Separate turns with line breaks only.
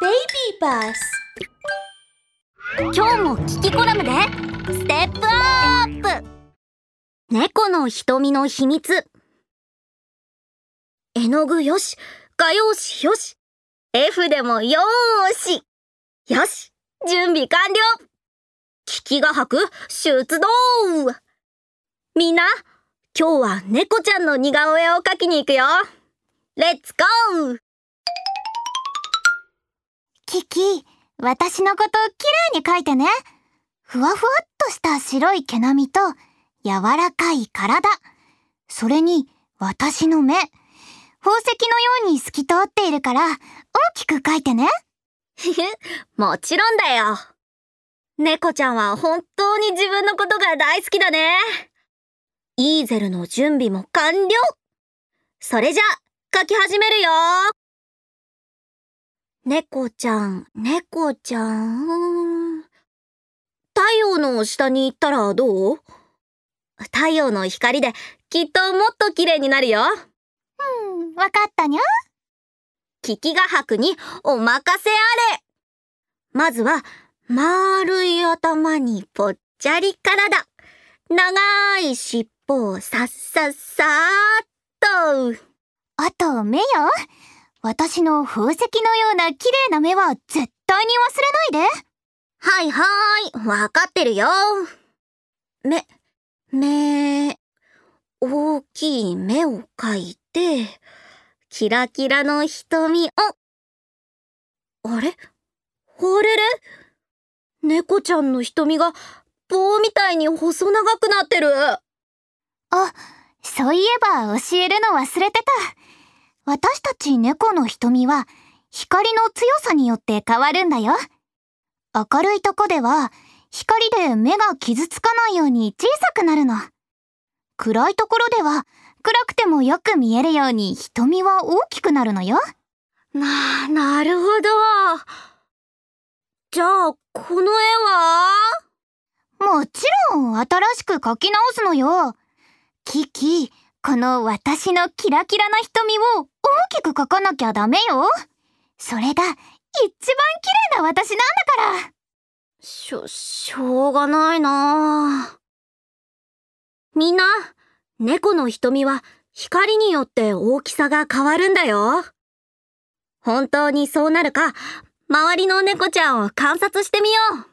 Baby Bus
今日もキキコラムで。ステップアップ猫の瞳の秘密。絵の具よし。画用紙よし。F でもよーし。よし。準備完了。キキが吐く。出動みんな今日は猫ちゃんの似顔絵を描きに行くよ。レッツゴー
キキ、私のこときれいに描いてね。ふわふわっとした白い毛並みと柔らかい体。それに私の目。宝石のように透き通っているから大きく描いてね。
もちろんだよ。猫ちゃんは本当に自分のことが大好きだね。イーゼルの準備も完了。それじゃ、書き始めるよ。猫ちゃん、猫ちゃん。太陽の下に行ったらどう？太陽の光できっともっと綺麗になるよ。
うん、わかったにゃ。
キキが吐くにお任せあれ。まずは、丸い頭にぽっちゃり体。長い尻尾をさっさっさーっと。
あと目よ。私の宝石のような綺麗な目は絶対に忘れないで。
はいはーい、わかってるよ。目、目、大きい目を描いて、キラキラの瞳を、あれ？あれれ猫ちゃんの瞳が棒みたいに細長くなってる。
あ、そういえば教えるの忘れてた。私たち猫の瞳は光の強さによって変わるんだよ。明るいとこでは光で目が傷つかないように小さくなるの。暗いところでは暗くてもよく見えるように瞳は大きくなるのよ。
な、なるほど。じゃあ、この絵は？
もちろん新しく描き直すのよ。キキ、この私のキラキラな瞳を大大きく描かなきゃダメよ。それが一番綺麗な私なんだから。
しょ、しょうがないなみんな、猫の瞳は光によって大きさが変わるんだよ。本当にそうなるか、周りの猫ちゃんを観察してみよう。